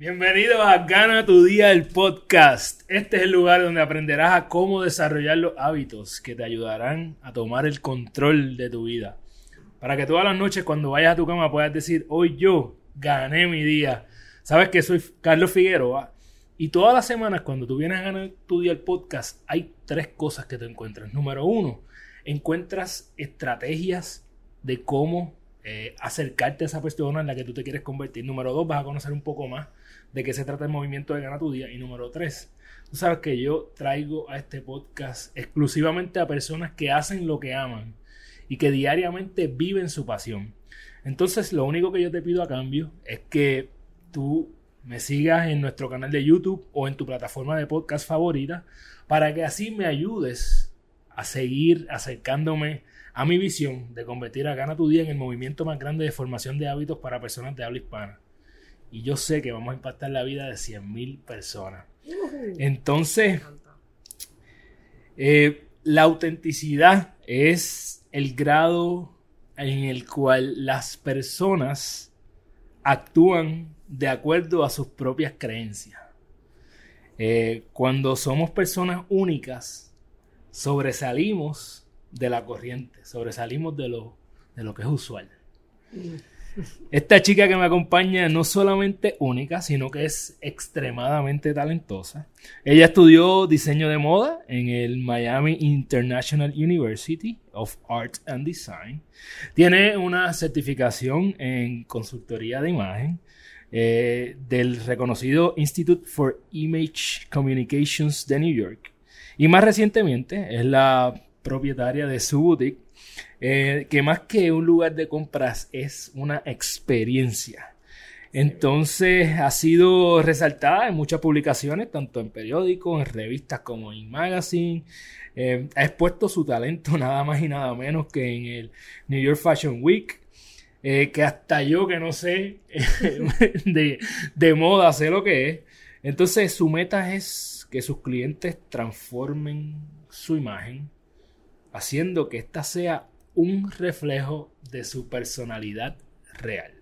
Bienvenido a Gana tu Día el podcast. Este es el lugar donde aprenderás a cómo desarrollar los hábitos que te ayudarán a tomar el control de tu vida. Para que todas las noches cuando vayas a tu cama puedas decir, hoy yo gané mi día. Sabes que soy Carlos Figueroa y todas las semanas cuando tú vienes a ganar tu día el podcast hay tres cosas que te encuentras. Número uno, encuentras estrategias de cómo eh, acercarte a esa persona en la que tú te quieres convertir. Número dos, vas a conocer un poco más de qué se trata el movimiento de Gana tu Día. Y número tres, tú sabes que yo traigo a este podcast exclusivamente a personas que hacen lo que aman y que diariamente viven su pasión. Entonces, lo único que yo te pido a cambio es que tú me sigas en nuestro canal de YouTube o en tu plataforma de podcast favorita para que así me ayudes a seguir acercándome a mi visión de convertir a Gana tu Día en el movimiento más grande de formación de hábitos para personas de habla hispana. Y yo sé que vamos a impactar la vida de 100.000 personas. Entonces, eh, la autenticidad es el grado en el cual las personas actúan de acuerdo a sus propias creencias. Eh, cuando somos personas únicas, sobresalimos de la corriente, sobresalimos de lo, de lo que es usual. Esta chica que me acompaña no solamente única, sino que es extremadamente talentosa. Ella estudió diseño de moda en el Miami International University of Art and Design. Tiene una certificación en consultoría de imagen eh, del reconocido Institute for Image Communications de New York. Y más recientemente es la propietaria de su boutique, eh, que más que un lugar de compras es una experiencia. Entonces ha sido resaltada en muchas publicaciones, tanto en periódicos, en revistas como en magazine. Eh, ha expuesto su talento nada más y nada menos que en el New York Fashion Week, eh, que hasta yo que no sé de, de moda sé lo que es. Entonces su meta es que sus clientes transformen su imagen haciendo que ésta sea un reflejo de su personalidad real.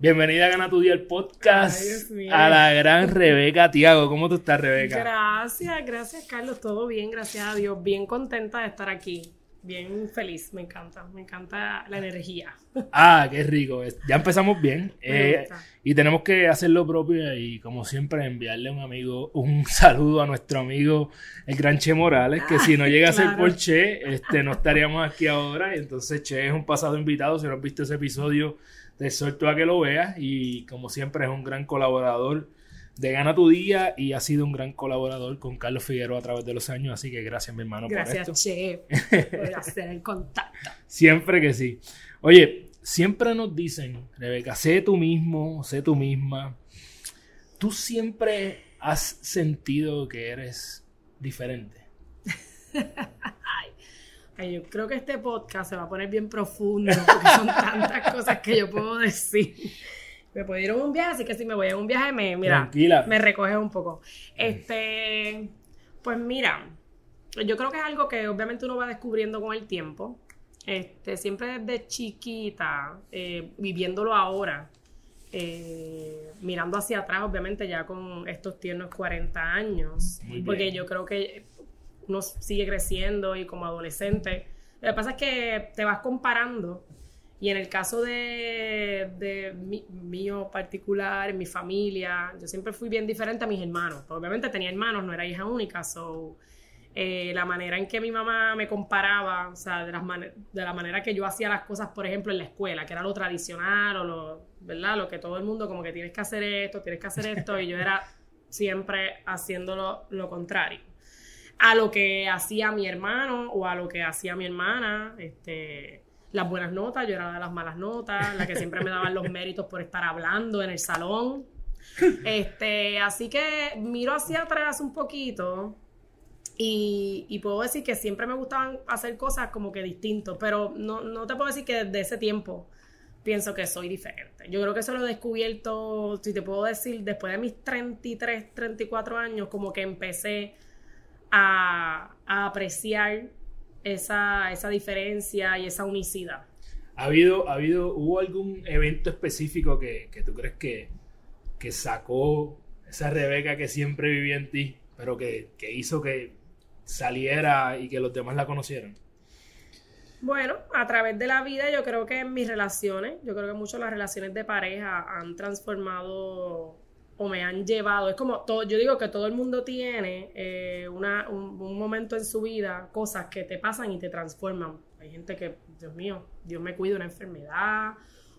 Bienvenida a Gana tu Día el podcast a la gran Rebeca Tiago. ¿Cómo tú estás, Rebeca? Gracias, gracias, Carlos. Todo bien, gracias a Dios. Bien contenta de estar aquí bien feliz, me encanta, me encanta la energía. Ah, qué rico. Ya empezamos bien. Eh, y tenemos que hacer lo propio y como siempre enviarle a un amigo un saludo a nuestro amigo el gran Che Morales, que si no llega a ser por Che, este, no estaríamos aquí ahora. Entonces Che es un pasado invitado, si no has visto ese episodio, te suelto a que lo veas y como siempre es un gran colaborador de Gana tu Día y ha sido un gran colaborador con Carlos Figueroa a través de los años, así que gracias mi hermano por esto. Che, por hacer el contacto. Siempre que sí. Oye, siempre nos dicen, Rebeca, sé tú mismo, sé tú misma. Tú siempre has sentido que eres diferente. Ay, yo creo que este podcast se va a poner bien profundo porque son tantas cosas que yo puedo decir me puedo ir a un viaje, así que si me voy a un viaje, me, mira, me recoge un poco. Este, pues mira, yo creo que es algo que obviamente uno va descubriendo con el tiempo. Este, siempre desde chiquita, eh, viviéndolo ahora, eh, mirando hacia atrás, obviamente ya con estos tiernos 40 años, porque yo creo que uno sigue creciendo y como adolescente, lo que pasa es que te vas comparando y en el caso de, de mío particular, en mi familia, yo siempre fui bien diferente a mis hermanos. obviamente tenía hermanos, no era hija única, so eh, la manera en que mi mamá me comparaba, o sea, de, las de la manera que yo hacía las cosas, por ejemplo, en la escuela, que era lo tradicional o lo, ¿verdad? Lo que todo el mundo como que tienes que hacer esto, tienes que hacer esto, y yo era siempre haciéndolo lo contrario a lo que hacía mi hermano o a lo que hacía mi hermana, este las buenas notas, yo era de las malas notas, la que siempre me daban los méritos por estar hablando en el salón. Este, así que miro hacia atrás un poquito Y, puedo decir que siempre me gustaban hacer cosas como que distintos, pero no, no te puedo decir que desde ese tiempo pienso que soy diferente. Yo creo que eso lo he descubierto, si te puedo decir, después de mis 33, 34 años, como que empecé a, apreciar esa, esa, diferencia y esa unicidad. ¿Ha habido, ha habido, hubo algún evento específico que, que tú crees que, que, sacó esa Rebeca que siempre vivía en ti, pero que, que hizo que saliera y que los demás la conocieran? Bueno, a través de la vida yo creo que en mis relaciones, yo creo que muchas las relaciones de pareja han transformado o me han llevado, es como todo, yo digo que todo el mundo tiene eh, una, un, momento en su vida, cosas que te pasan y te transforman. Hay gente que, Dios mío, Dios me cuida una enfermedad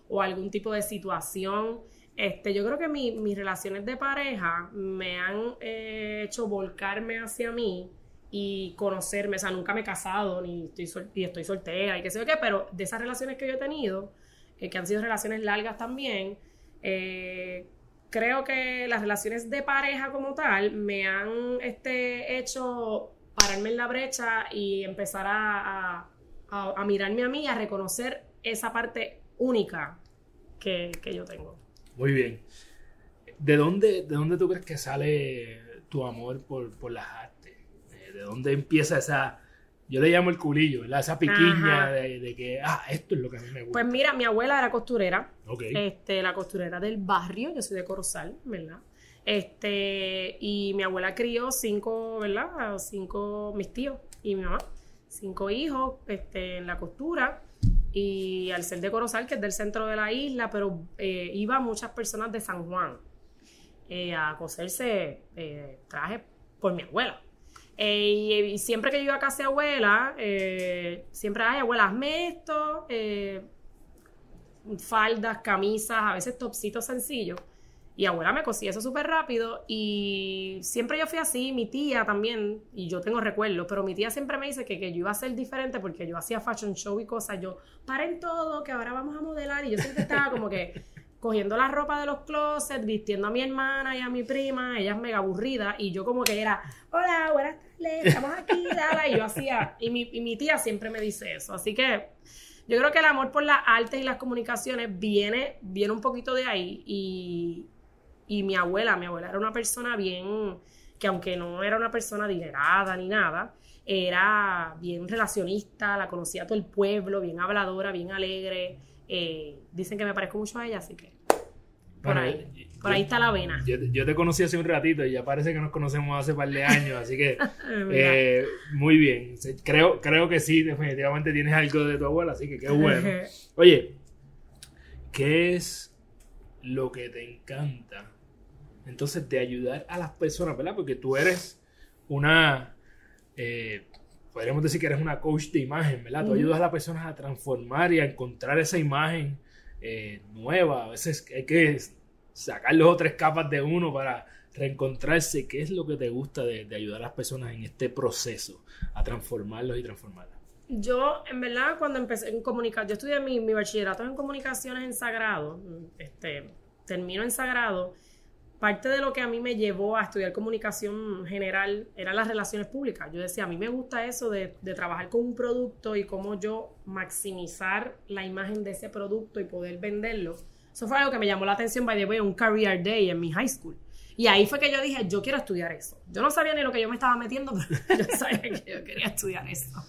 o algún tipo de situación. Este, yo creo que mis relaciones de pareja me han eh, hecho volcarme hacia mí y conocerme, o sea, nunca me he casado ni estoy, y estoy soltera y qué sé yo qué, pero de esas relaciones que yo he tenido, eh, que han sido relaciones largas también, eh, creo que las relaciones de pareja como tal me han este, hecho pararme en la brecha y empezar a, a, mirarme a mí, a reconocer esa parte única que, que yo tengo. Muy bien. ¿De dónde, ¿De dónde tú crees que sale tu amor por, por las de dónde empieza esa, yo le llamo el culillo, Esa piquiña de, que, ah, esto es lo que a mí me gusta. Pues mira, mi abuela era costurera. Este, la costurera del barrio, yo soy de Corozal, ¿verdad? Este, y mi abuela crió cinco, ¿verdad? Cinco, mis tíos y mi mamá, cinco hijos, este, en la costura. Y al ser de Corozal, que es del centro de la isla, pero eh, iba muchas personas de San Juan eh, a coserse eh, trajes por mi abuela. Eh, y, siempre que yo iba a casa de abuela, eh, siempre, ay, abuela, hazme esto, eh, faldas, camisas, a veces topsitos sencillos. Y abuela me cosía eso súper rápido y siempre yo fui así, mi tía también, y yo tengo recuerdos, pero mi tía siempre me dice que, que yo iba a ser diferente porque yo hacía fashion show y cosas, yo, paren todo, que ahora vamos a modelar, y yo siempre estaba como que cogiendo la ropa de los closets, vistiendo a mi hermana y a mi prima, ella es mega aburrida, y yo como que era, hola, buenas tardes, estamos aquí, dala, y yo hacía, y mi, y mi tía siempre me dice eso, así que yo creo que el amor por las artes y las comunicaciones viene, viene un poquito de ahí, y, y mi abuela, mi abuela era una persona bien, que aunque no era una persona adinerada ni nada, era bien relacionista, la conocía todo el pueblo, bien habladora, bien alegre, eh, dicen que me parezco mucho a ella, así que por ahí. Por ahí está la vena. Yo, te conocí hace un ratito y ya parece que nos conocemos hace un par de años, así que eh, muy bien. Creo, creo que sí, definitivamente tienes algo de tu abuela, así que qué bueno. Oye, ¿qué es lo que te encanta? Entonces, de ayudar a las personas, ¿verdad? Porque tú eres una eh, podríamos decir que eres una coach de imagen, ¿verdad? Tú ayudas a las personas a transformar y a encontrar esa imagen eh, nueva. A veces hay que sacar dos o tres capas de uno para reencontrarse. ¿Qué es lo que te gusta de, ayudar a las personas en este proceso a transformarlos y transformarlas? Yo, en verdad, cuando empecé en comunicar, yo estudié mi, mi bachillerato en comunicaciones en Sagrado, este, termino en Sagrado parte de lo que a mí me llevó a estudiar comunicación general eran las relaciones públicas. Yo decía, a mí me gusta eso de, trabajar con un producto y cómo yo maximizar la imagen de ese producto y poder venderlo. Eso fue algo que me llamó la atención, by the way, un career day en mi high school. Y ahí fue que yo dije, yo quiero estudiar eso. Yo no sabía ni lo que yo me estaba metiendo, pero yo sabía que yo quería estudiar eso.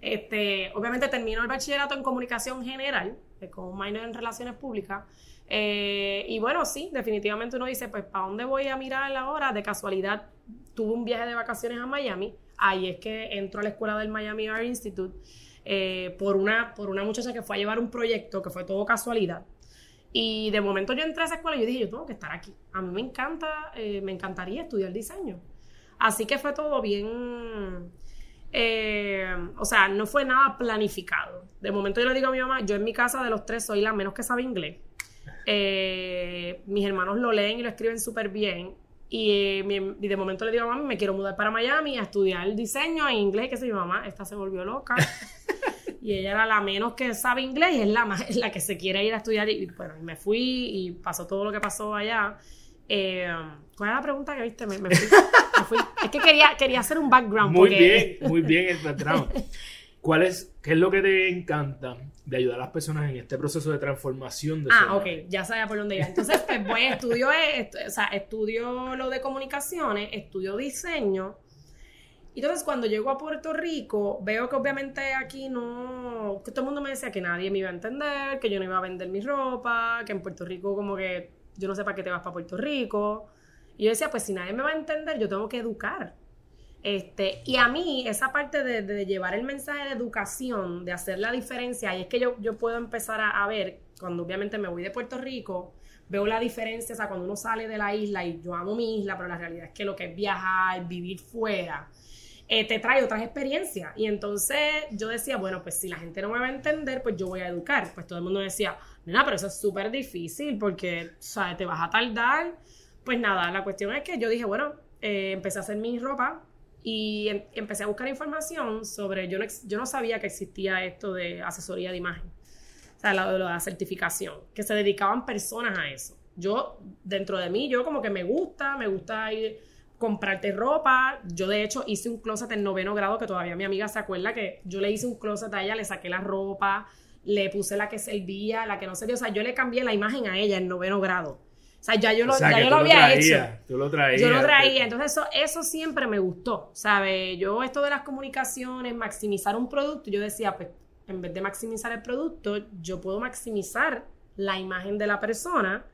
Este, obviamente termino el bachillerato en comunicación general, eh, con un minor en relaciones públicas. Eh, y bueno, sí, definitivamente uno dice, pues, ¿para dónde voy a mirar ahora? De casualidad, tuve un viaje de vacaciones a Miami. Ahí es que entro a la escuela del Miami Art Institute eh, por, una, por una muchacha que fue a llevar un proyecto, que fue todo casualidad. Y de momento yo entré a esa escuela y yo dije, yo tengo que estar aquí. A mí me encanta, eh, me encantaría estudiar diseño. Así que fue todo bien... o sea, no fue nada planificado. De momento yo le digo a mi mamá, yo en mi casa de los tres soy la menos que sabe inglés. Eh, mis hermanos lo leen y lo escriben súper bien. Y, eh, de momento le digo a mamá, me quiero mudar para Miami a estudiar diseño en inglés. Que sé mi mamá, esta se volvió loca. y ella era la menos que sabe inglés y es la, más, la que se quiere ir a estudiar. Y bueno, me fui y pasó todo lo que pasó allá. Eh, ¿Cuál es la pregunta que viste? Me, fui, Es que quería, quería hacer un background. Muy bien, muy bien el background. ¿Cuál es, ¿Qué es lo que te encanta de ayudar a las personas en este proceso de transformación de Ah, ok, ya sabía por dónde iba. Entonces, pues voy, estudio, o sea, estudio lo de comunicaciones, estudio diseño. Y entonces cuando llego a Puerto Rico, veo que obviamente aquí no, que todo el mundo me decía que nadie me iba a entender, que yo no iba a vender mi ropa, que en Puerto Rico como que yo no sé para qué te vas para Puerto Rico. Y yo decía, pues si nadie me va a entender, yo tengo que educar. Este, y a mí, esa parte de, llevar el mensaje de educación, de hacer la diferencia, y es que yo, yo puedo empezar a, ver, cuando obviamente me voy de Puerto Rico, veo la diferencia, o sea, cuando uno sale de la isla, y yo amo mi isla, pero la realidad es que lo que es viajar, vivir fuera, eh, te trae otras experiencias. Y entonces yo decía, bueno, pues si la gente no me va a entender, pues yo voy a educar. Pues todo el mundo decía, nena, pero eso es súper difícil porque, ¿sabes? Te vas a tardar. Pues nada, la cuestión es que yo dije, bueno, eh, empecé a hacer mi ropa y em, empecé a buscar información sobre, yo no, yo no sabía que existía esto de asesoría de imagen, o sea, de la certificación, que se dedicaban personas a eso. Yo, dentro de mí, yo como que me gusta, me gusta ir comprarte ropa. Yo, de hecho, hice un closet en noveno grado, que todavía mi amiga se acuerda que yo le hice un closet a ella, le saqué la ropa, le puse la que servía, la que no servía. O sea, yo le cambié la imagen a ella en noveno grado. O sea, ya yo lo, había hecho. Tú lo traías. Yo lo traía. Entonces, eso, eso siempre me gustó. ¿Sabes? Yo, esto de las comunicaciones, maximizar un producto, yo decía, pues, en vez de maximizar el producto, yo puedo maximizar la imagen de la persona.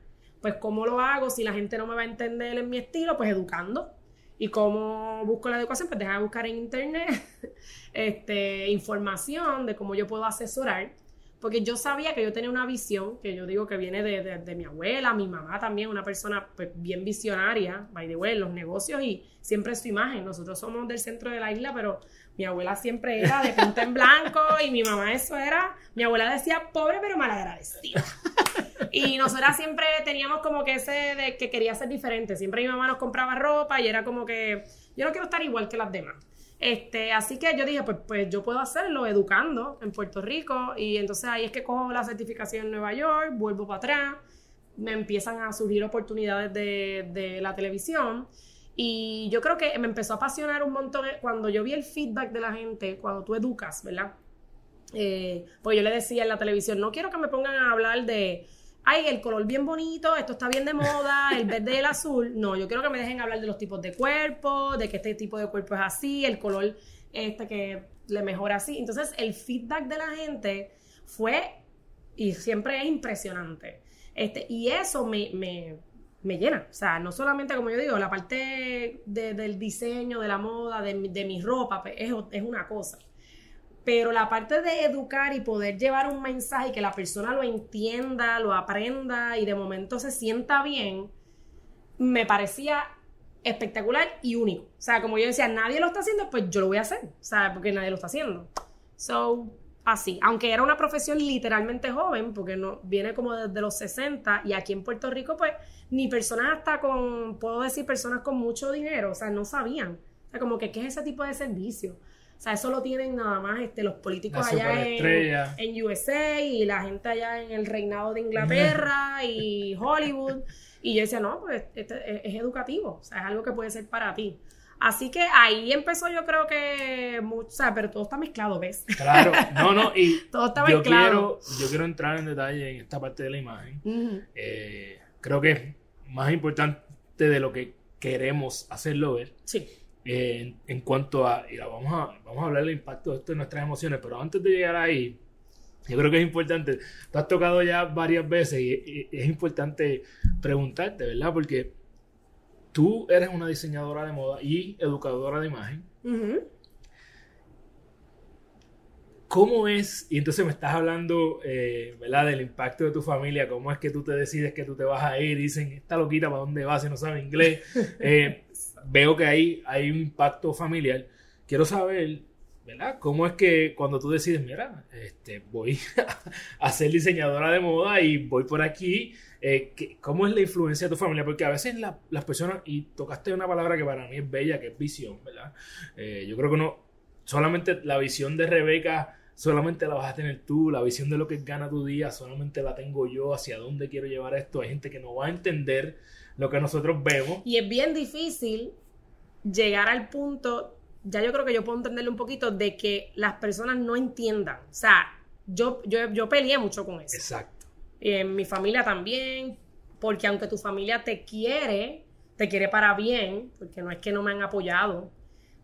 Pues, ¿cómo lo hago? Si la gente no me va a entender en mi estilo, pues educando. ¿Y cómo busco la educación? Pues deja de buscar en internet este, información de cómo yo puedo asesorar porque yo sabía que yo tenía una visión, que yo digo que viene de, mi abuela, mi mamá también, una persona pues, bien visionaria, by the way, los negocios y siempre su imagen. Nosotros somos del centro de la isla, pero mi abuela siempre era de punta en blanco y mi mamá eso era, mi abuela decía pobre pero malagradecida. Y nosotras siempre teníamos como que ese de que quería ser diferente. Siempre mi mamá nos compraba ropa y era como que yo no quiero estar igual que las demás. Este, así que yo dije, pues, pues yo puedo hacerlo educando en Puerto Rico y entonces ahí es que cojo la certificación en Nueva York, vuelvo para atrás, me empiezan a surgir oportunidades de, la televisión y yo creo que me empezó a apasionar un montón cuando yo vi el feedback de la gente, cuando tú educas, ¿verdad? Eh, pues yo le decía en la televisión, no quiero que me pongan a hablar de ay, el color bien bonito, esto está bien de moda, el verde y el azul. No, yo quiero que me dejen hablar de los tipos de cuerpo, de que este tipo de cuerpo es así, el color este que le mejora así. Entonces, el feedback de la gente fue y siempre es impresionante. Este, y eso me, llena. O sea, no solamente, como yo digo, la parte del diseño, de la moda, de, de mi ropa, pues, es, es una cosa. Pero la parte de educar y poder llevar un mensaje y que la persona lo entienda, lo aprenda y de momento se sienta bien, me parecía espectacular y único. O sea, como yo decía, nadie lo está haciendo, pues yo lo voy a hacer. O sea, porque nadie lo está haciendo. So, así. Aunque era una profesión literalmente joven, porque no viene como desde los 60 y aquí en Puerto Rico, pues ni personas hasta con, puedo decir, personas con mucho dinero, o sea, no sabían. O sea, como que, ¿qué es ese tipo de servicio? O sea, eso lo tienen nada más este, los políticos allá en, USA y la gente allá en el reinado de Inglaterra y Hollywood. Y yo decía, no, pues este, es, educativo, o sea, es algo que puede ser para ti. Así que ahí empezó yo creo que, o sea, pero todo está mezclado, ¿ves? Claro, no, no, y todo está yo Quiero, yo quiero entrar en detalle en esta parte de la imagen. Eh, creo que es más importante de lo que queremos hacerlo ver. Sí en cuanto a, vamos a, vamos a hablar del impacto de esto en nuestras emociones, pero antes de llegar ahí, yo creo que es importante, tú has tocado ya varias veces y, es importante preguntarte, ¿verdad? Porque tú eres una diseñadora de moda y educadora de imagen. ¿Cómo es? Y entonces me estás hablando, eh, ¿verdad? Del impacto de tu familia, cómo es que tú te decides que tú te vas a ir, dicen, esta loquita, ¿para dónde vas si no sabe inglés? Eh, veo que hay, hay un impacto familiar. Quiero saber, ¿verdad? ¿Cómo es que cuando tú decides, mira, este, voy a ser diseñadora de moda y voy por aquí, eh, ¿cómo es la influencia de tu familia? Porque a veces las personas, y tocaste una palabra que para mí es bella, que es visión, ¿verdad? yo creo que no, solamente la visión de Rebeca solamente la vas a tener tú, la visión de lo que gana tu día solamente la tengo yo, hacia dónde quiero llevar esto. Hay gente que no va a entender lo que nosotros vemos. Y es bien difícil llegar al punto, ya yo creo que yo puedo entenderle un poquito, de que las personas no entiendan. O sea, yo, yo, yo peleé mucho con eso. Exacto. Y en mi familia también, porque aunque tu familia te quiere, te quiere para bien, porque no es que no me han apoyado,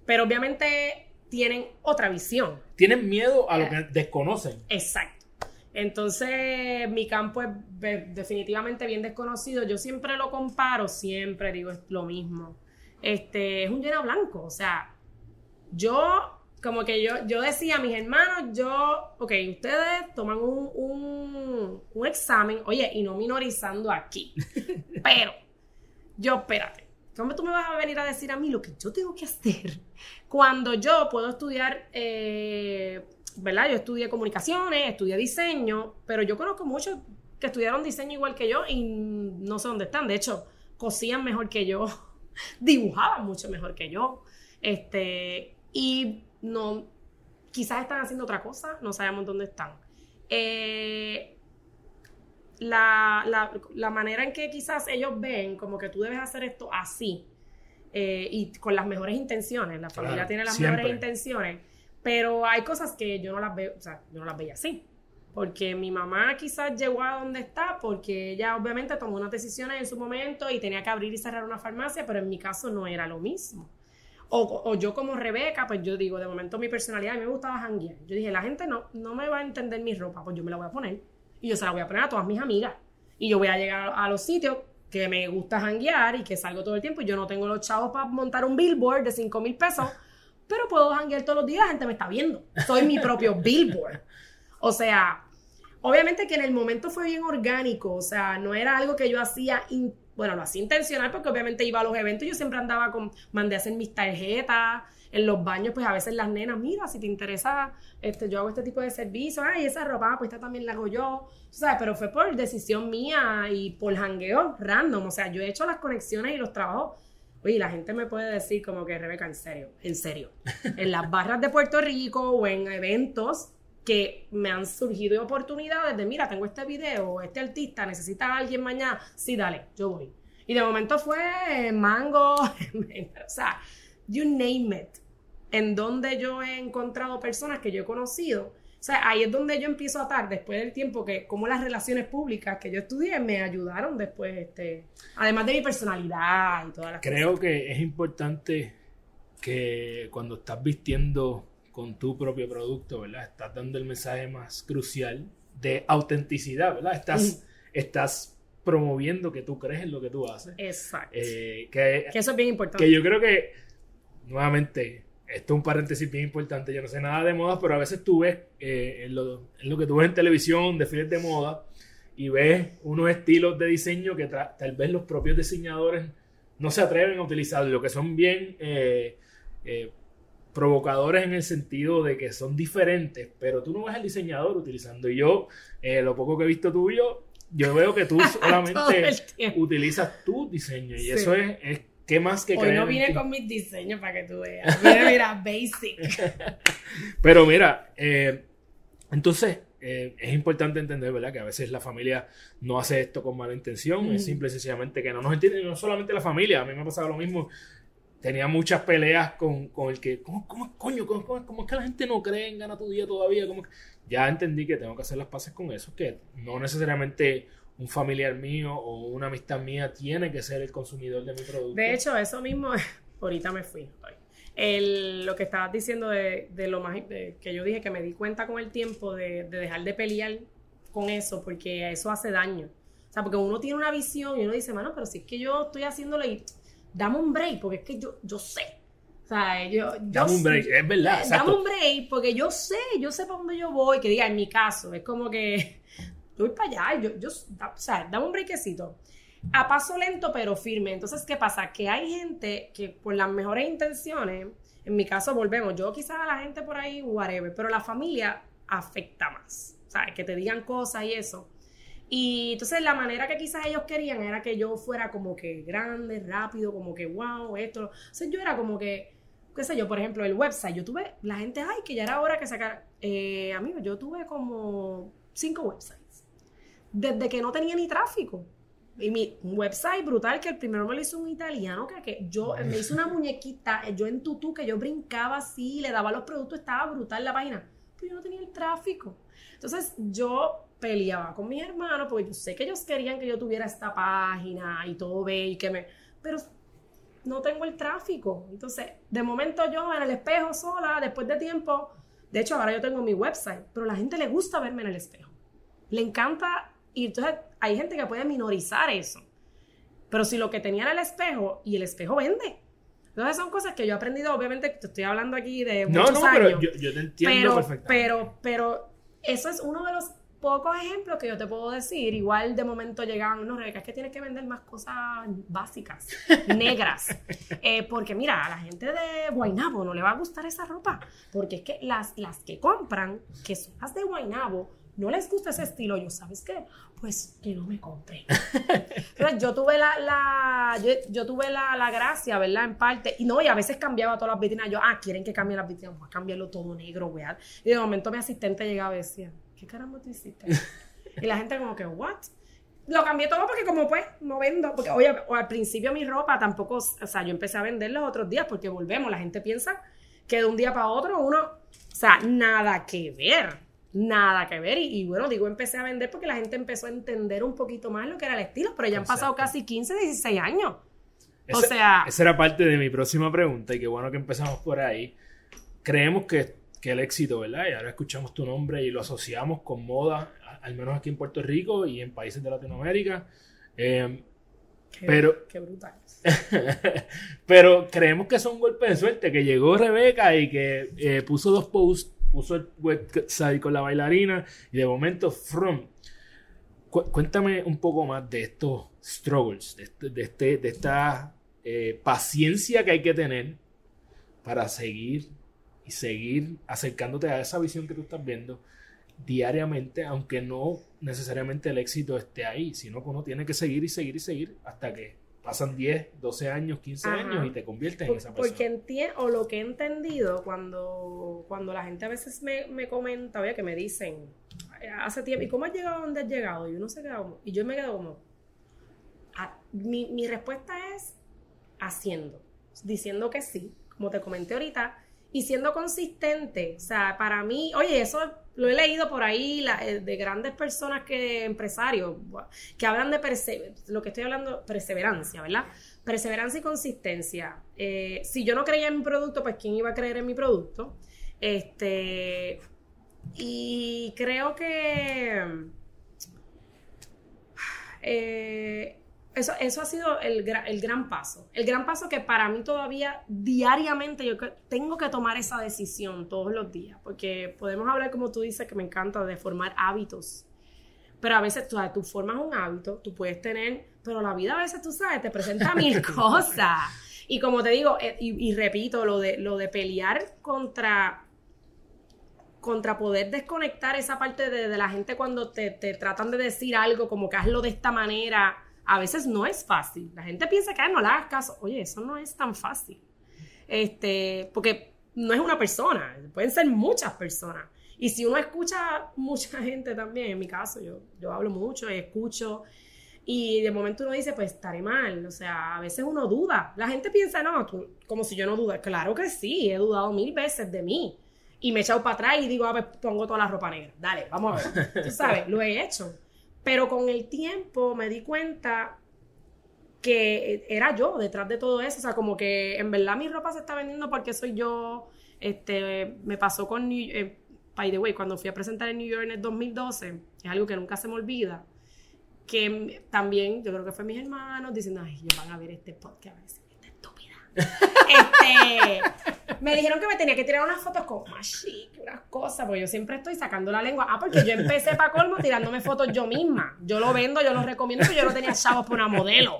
pero obviamente tienen otra visión. Tienen miedo a lo que desconocen. Exacto. Entonces, mi campo es definitivamente bien desconocido. Yo siempre lo comparo, siempre digo lo mismo. Este, es un lleno blanco. O sea, yo, como que yo, yo decía a mis hermanos, yo, ok, ustedes toman un, un, un examen, oye, y no minorizando aquí. pero, yo, espérate, ¿cómo tú me vas a venir a decir a mí lo que yo tengo que hacer cuando yo puedo estudiar, eh, ¿verdad? Yo estudié comunicaciones, estudié diseño, pero yo conozco muchos que estudiaron diseño igual que yo y no sé dónde están. De hecho, cosían mejor que yo, dibujaban mucho mejor que yo. Este, y no, quizás están haciendo otra cosa, no sabemos dónde están. Eh, la, la, manera en que quizás ellos ven como que tú debes hacer esto así eh, y con las mejores intenciones, la familia tiene las mejores intenciones, pero hay cosas que yo no las veo, o sea, yo no las veía así. Porque mi mamá quizás llegó a donde está porque ella obviamente tomó unas decisiones en su momento y tenía que abrir y cerrar una farmacia, pero en mi caso no era lo mismo. O, yo como Rebeca, pues yo digo, de momento mi personalidad, a me gustaba janguear. Yo dije, la gente no, no me va a entender mi ropa, pues yo me la voy a poner y yo se la voy a poner a todas mis amigas. Y yo voy a llegar a los sitios que me gusta janguear y que salgo todo el tiempo y yo no tengo los chavos para montar un billboard de 5 mil pesos, pero puedo janguear todos los días, la gente me está viendo. Soy mi propio billboard. O sea, obviamente que en el momento fue bien orgánico, o sea, no era algo que yo hacía, bueno, lo hacía intencional porque obviamente iba a los eventos, yo siempre andaba con, mandé a hacer mis tarjetas, en los baños, pues a veces las nenas, mira, si te interesa, este, yo hago este tipo de servicio, ay, esa ropa, pues esta también la hago yo, ¿sabes? Pero fue por decisión mía y por jangueo random, o sea, yo he hecho las conexiones y los trabajos. Oye, la gente me puede decir como que, Rebeca, en serio, en serio, en las barras de Puerto Rico o en eventos que me han surgido oportunidades de, mira, tengo este video, este artista necesita a alguien mañana, sí, dale, yo voy. Y de momento fue mango, o sea, you name it, en donde yo he encontrado personas que yo he conocido. O sea, ahí es donde yo empiezo a atar después del tiempo que como las relaciones públicas que yo estudié me ayudaron después, este, además de mi personalidad y todas las Creo que es importante que cuando estás vistiendo con tu propio producto, ¿verdad? Estás dando el mensaje más crucial de autenticidad, ¿verdad? Estás, estás promoviendo que tú crees en lo que tú haces. Exacto. Eh, que, que eso es bien importante. Que yo creo que nuevamente, esto es un paréntesis bien importante, yo no sé nada de moda, pero a veces tú ves eh, en, lo, que tú ves en televisión, desfiles de moda, y ves unos estilos de diseño que tal vez los propios diseñadores no se atreven a utilizar, lo que son bien eh, eh, provocadores en el sentido de que son diferentes, pero tú no ves al diseñador utilizando. Y yo, lo poco que he visto tuyo, yo veo que tú solamente utilizas tu diseño y eso es, es ¿Qué más que Hoy no vine con mis diseños para que tú veas. Mira, mira, basic. Pero mira, eh, entonces eh, es importante entender, ¿verdad? Que a veces la familia no hace esto con mala intención. Es simple y sencillamente que no nos entiende. No solamente la familia. A mí me ha pasado lo mismo. Tenía muchas peleas con, con el que, ¿cómo, cómo coño? ¿Cómo, cómo, es que la gente no cree en Gana tu Día todavía? ¿Cómo Ya entendí que tengo que hacer las paces con eso. Que no necesariamente un familiar mío o una amistad mía tiene que ser el consumidor de mi producto. De hecho, eso mismo, ahorita me fui. El, lo que estabas diciendo de, lo más que yo dije que me di cuenta con el tiempo de, dejar de pelear con eso, porque eso hace daño. O sea, porque uno tiene una visión y uno dice, mano, pero si es que yo estoy haciéndolo y dame un break, porque es que yo, yo sé. O sea, yo, dame un break, es verdad. Dame un break, porque yo sé, yo sé para dónde yo voy. Que diga, en mi caso, es como que voy para allá, yo, yo, o sea, dame un brequecito. A paso lento pero firme. Entonces, ¿qué pasa? Que hay gente que por las mejores intenciones, en mi caso volvemos, yo quizás a la gente por ahí, whatever, pero la familia afecta más. O sea, que te digan cosas y eso. Y entonces la manera que quizás ellos querían era que yo fuera como que grande, rápido, como que wow, esto. O sea, yo era como que, qué sé yo, por ejemplo, el website. Yo tuve, la gente, ay, que ya era hora que sacar. Eh, amigo, yo tuve como cinco websites. Desde que no tenía ni tráfico. Y mi website brutal, que el primero me lo hizo un italiano, que, que yo me hizo una muñequita, yo en tutú, que yo brincaba así, le daba los productos, estaba brutal la página. Pero yo no tenía el tráfico. Entonces yo peleaba con mis hermanos, porque yo sé que ellos querían que yo tuviera esta página y todo ve y que me... Pero no tengo el tráfico. Entonces, de momento yo en el espejo sola, después de tiempo, de hecho ahora yo tengo mi website, pero a la gente le gusta verme en el espejo. Le encanta y entonces hay gente que puede minorizar eso. Pero si lo que tenía era el espejo y el espejo vende. Entonces son cosas que yo he aprendido, obviamente te estoy hablando aquí de muchos no, no, pero yo, te entiendo perfectamente. Pero, pero eso es uno de los pocos ejemplos que yo te puedo decir. Igual de momento llegan, no, Rebeca, es que tienes que vender más cosas básicas, negras. Eh, porque mira, a la gente de Guainabo no le va a gustar esa ropa. Porque es que las, las que compran, que son las de Guainabo, no les gusta ese estilo. Yo, ¿sabes qué? Pues que no me compre. Entonces, yo tuve la, la yo, tuve la, la, gracia, ¿verdad? En parte. Y no, y a veces cambiaba todas las vitrinas. Yo, ah, quieren que cambie las vitrinas. Vamos a cambiarlo todo negro, weá. Y de momento mi asistente llegaba y decía, ¿qué caramba tú hiciste? y la gente como que, ¿what? Lo cambié todo porque como pues no vendo, porque oye, o al principio mi ropa tampoco, o sea, yo empecé a vender los otros días porque volvemos, la gente piensa que de un día para otro uno, o sea, nada que ver, nada que ver. Y, bueno, digo, empecé a vender porque la gente empezó a entender un poquito más lo que era el estilo, pero ya han pasado casi 15, 16 años. o sea... Esa era parte de mi próxima pregunta y qué bueno que empezamos por ahí. Creemos que que el éxito, ¿verdad? Y ahora escuchamos tu nombre y lo asociamos con moda, al menos aquí en Puerto Rico y en países de Latinoamérica. Eh, pero, qué brutal. pero creemos que es un golpe de suerte, que llegó Rebeca y que eh, puso dos posts, puso el website con la bailarina y de momento, from. cuéntame un poco más de estos struggles, de, este, de, este, de esta eh, paciencia que hay que tener para seguir y seguir acercándote a esa visión que tú estás viendo diariamente, aunque no necesariamente el éxito esté ahí, sino que uno tiene que seguir y seguir y seguir hasta que pasan 10, 12 años, 15 años y te conviertes en esa persona. Porque entiendo, o lo que he entendido cuando, cuando la gente a veces me, me comenta, oye, que me dicen, hace tiempo, ¿y cómo has llegado a donde has llegado? Y uno se queda como, y yo me quedo como, mi, mi respuesta es haciendo, diciendo que sí, como te comenté ahorita, y siendo consistente. O sea, para mí, oye, eso lo he leído por ahí eh, de grandes personas que empresarios que hablan de lo que estoy hablando, perseverancia, ¿verdad? Perseverancia y consistencia. Eh, si yo no creía en mi producto, pues ¿quién iba a creer en mi producto? Este, y creo que eh, eso, eso ha sido el, el, gran paso. El gran paso que para mí todavía diariamente yo tengo que tomar esa decisión todos los días, porque podemos hablar, como tú dices, que me encanta, de formar hábitos. Pero a veces tú, tú formas un hábito, tú puedes tener, pero la vida a veces, tú sabes, te presenta mil cosas. Y como te digo, eh, y, repito, lo de, lo de pelear contra contra poder desconectar esa parte de, de la gente cuando te, te, tratan de decir algo como que hazlo de esta manera a veces no es fácil. La gente piensa que no le hagas caso. Oye, eso no es tan fácil. Este, porque no es una persona, pueden ser muchas personas. Y si uno escucha mucha gente también, en mi caso, yo, yo hablo mucho, escucho, y de momento uno dice, pues estaré mal. O sea, a veces uno duda. La gente piensa, no, como si yo no duda. Claro que sí, he dudado mil veces de mí. Y me he echado para atrás y digo, a ver, pongo toda la ropa negra. Dale, vamos a ver. Tú sabes, lo he hecho. Pero con el tiempo me di cuenta que era yo detrás de todo eso. O sea, como que en verdad mi ropa se está vendiendo porque soy yo. Este, me pasó con New, eh, by the way, cuando fui a presentar en New York en el 2012, es algo que nunca se me olvida. Que también, yo creo que fue mis hermanos diciendo, ay, ellos van a ver este podcast este, me dijeron que me tenía que tirar unas fotos con más chic, unas cosas, porque yo siempre estoy sacando la lengua. Ah, porque yo empecé para colmo tirándome fotos yo misma. Yo lo vendo, yo lo recomiendo, pero yo no tenía chavos por una modelo.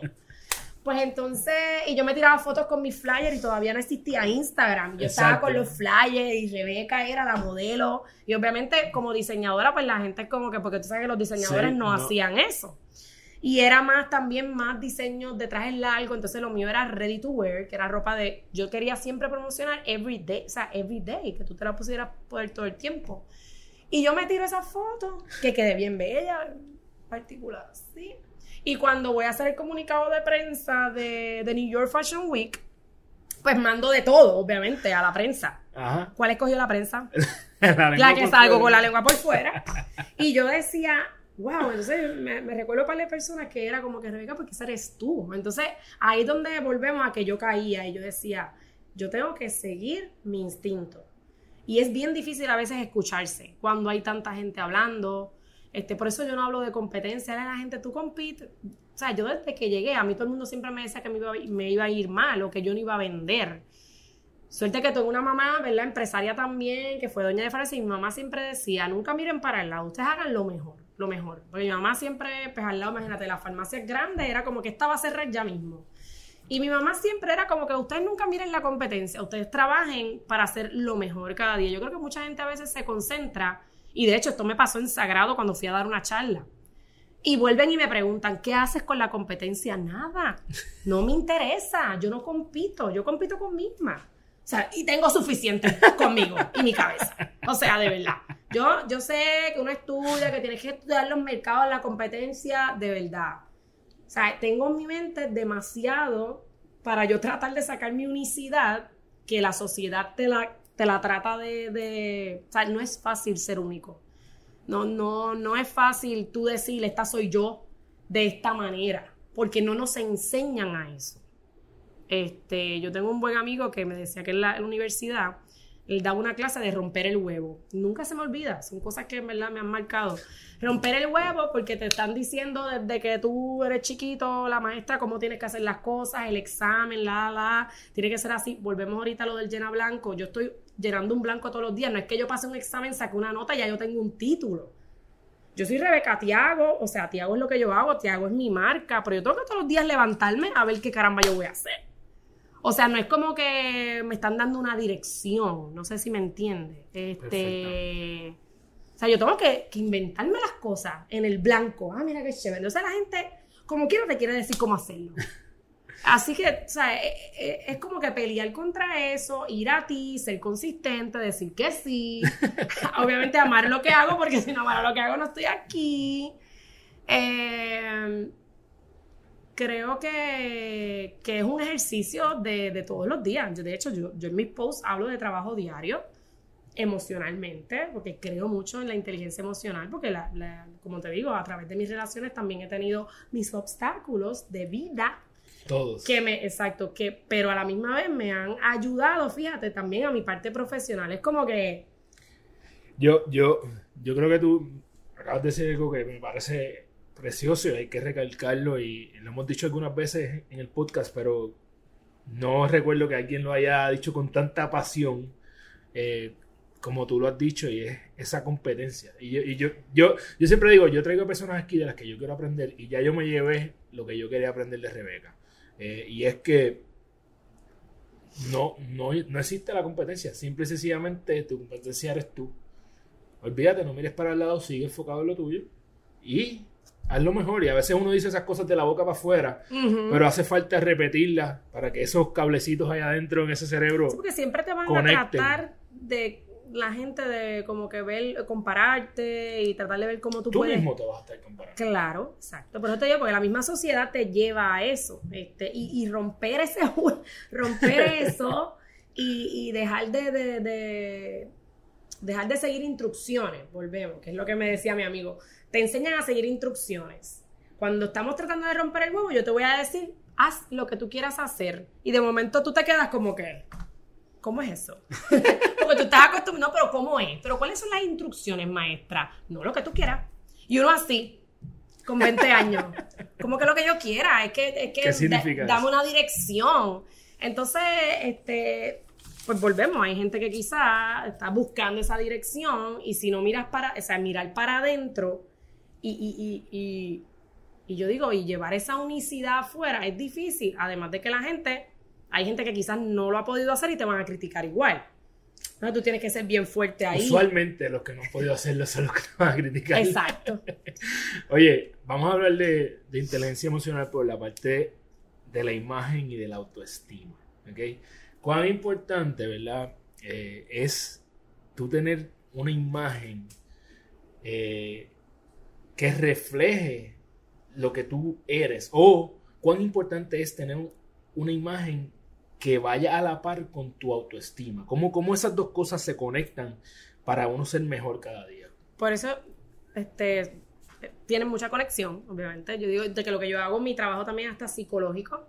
Pues entonces, y yo me tiraba fotos con mis flyers y todavía no existía Instagram. Yo estaba con los flyers y Rebeca era la modelo. Y obviamente, como diseñadora, pues la gente es como que, porque tú sabes que los diseñadores no, hacían eso. Y era más también más diseño de trajes largos, entonces lo mío era ready to wear, que era ropa de... Yo quería siempre promocionar every day, o sea, every day, que tú te la pusieras poder todo el tiempo. Y yo me tiro esa foto, que quedé bien bella, particular, ¿sí? Y cuando voy a hacer el comunicado de prensa de, de New York Fashion Week, pues mando de todo, obviamente, a la prensa. Ajá. ¿Cuál escogió la prensa? la, que salgo con la lengua por fuera. Y yo decía, wow, entonces me, recuerdo para las personas que era como que Rebeca, porque esa eres tú. Entonces ahí es donde volvemos a que yo caía y yo decía, yo tengo que seguir mi instinto. Y es bien difícil a veces escucharse cuando hay tanta gente hablando. Este, por eso yo no hablo de competencia, la gente, tú compites. O sea, yo desde que llegué, a mí todo el mundo siempre me decía que me iba, a ir mal o que yo no iba a vender. Suerte que tengo una mamá, ¿verdad? Empresaria también, que fue doña de farmacia y mi mamá siempre decía, nunca miren para el lado, ustedes hagan lo mejor, lo mejor. Porque mi mamá siempre, pues al lado, imagínate, la farmacia grande, era como que estaba a cerrar ya mismo. Y mi mamá siempre era como que ustedes nunca miren la competencia, ustedes trabajen para hacer lo mejor cada día. Yo creo que mucha gente a veces se concentra, y de hecho esto me pasó en Sagrado cuando fui a dar una charla. Y vuelven y me preguntan, ¿qué haces con la competencia? Nada, no me interesa, yo no compito, yo compito con misma. O sea, y tengo suficiente conmigo y mi cabeza. O sea, de verdad. Yo, yo sé que uno estudia, que tienes que estudiar los mercados, la competencia, de verdad. O sea, tengo en mi mente demasiado para yo tratar de sacar mi unicidad que la sociedad te la, te la trata de. O sea, no es fácil ser único. No, no, no es fácil tú decir, esta soy yo de esta manera, porque no nos enseñan a eso. Este, yo tengo un buen amigo que me decía que en la, universidad daba una clase de romper el huevo. Nunca se me olvida, son cosas que en verdad me han marcado. Romper el huevo porque te están diciendo desde que tú eres chiquito, la maestra, cómo tienes que hacer las cosas, el examen, la, la, tiene que ser así. Volvemos ahorita a lo del llena blanco. Yo estoy llenando un blanco todos los días. No es que yo pase un examen, saque una nota y ya yo tengo un título. Yo soy Rebeca Tiago, o sea, Tiago es lo que yo hago, Tiago es mi marca, pero yo tengo que todos los días levantarme a ver qué caramba yo voy a hacer. O sea, no es como que me están dando una dirección, no sé si me entiende. Este, o sea, yo tengo que, inventarme las cosas en el blanco. Ah, mira qué chévere. O sea, la gente, como quiero, te quiere decir cómo hacerlo. Así que, o sea, e, e, es, como que pelear contra eso, ir a ti, ser consistente, decir que sí. Obviamente amar lo que hago, porque si no amara lo que hago no estoy aquí. Eh, creo que, es un ejercicio de, todos los días. Yo, de hecho, yo, en mis posts hablo de trabajo diario emocionalmente, porque creo mucho en la inteligencia emocional, porque, como te digo, a través de mis relaciones también he tenido mis obstáculos de vida. Todos. Que me, exacto, que, pero a la misma vez me han ayudado, fíjate, también a mi parte profesional. Es como que... Yo, yo, yo creo que tú acabas de decir algo que me parece precioso y hay que recalcarlo y lo hemos dicho algunas veces en el podcast, pero no recuerdo que alguien lo haya dicho con tanta pasión eh, como tú lo has dicho y es esa competencia. Y, yo, yo, yo, siempre digo, yo traigo personas aquí de las que yo quiero aprender y ya yo me llevé lo que yo quería aprender de Rebeca. Eh, y es que no, no, no existe la competencia, simple y sencillamente tu competencia eres tú. Olvídate, no mires para el lado, sigue enfocado en lo tuyo y haz lo mejor. Y a veces uno dice esas cosas de la boca para afuera, pero hace falta repetirlas para que esos cablecitos allá adentro en ese cerebro. Sí, porque siempre te van a tratar de la gente de como que ver, compararte y tratar de ver cómo tú, tú puedes. mismo te vas a estar comparando. Claro, exacto. Por eso te digo, porque la misma sociedad te lleva a eso. Este, y, romper ese romper eso y, dejar de, de, dejar de seguir instrucciones, volvemos, que es lo que me decía mi amigo te enseñan a seguir instrucciones. Cuando estamos tratando de romper el huevo, yo te voy a decir, haz lo que tú quieras hacer. Y de momento tú te quedas como que, ¿cómo es eso? Porque tú estás acostumbrado, no, pero ¿cómo es? ¿Pero cuáles son las instrucciones, maestra? No, lo que tú quieras. Y uno así, con 20 años. Como que lo que yo quiera, es que, es que ¿Qué significa dame una dirección. Entonces, este, pues volvemos, hay gente que quizá está buscando esa dirección y si no miras para, o sea, mirar para adentro y, y, y, y, yo digo, y llevar esa unicidad afuera es difícil, además de que la gente, hay gente que quizás no lo ha podido hacer y te van a criticar igual. No, tú tienes que ser bien fuerte ahí. Usualmente los que no han podido hacerlo son los que te van a criticar. Exacto. Oye, vamos a hablar de, de, inteligencia emocional por la parte de la imagen y de la autoestima. ¿ok? Cuán importante, ¿verdad? Eh, es tú tener una imagen eh, que refleje lo que tú eres o cuán importante es tener una imagen que vaya a la par con tu autoestima. ¿Cómo, cómo esas dos cosas se conectan para uno ser mejor cada día? Por eso, este, tiene mucha conexión, obviamente. Yo digo de que lo que yo hago, mi trabajo también hasta psicológico,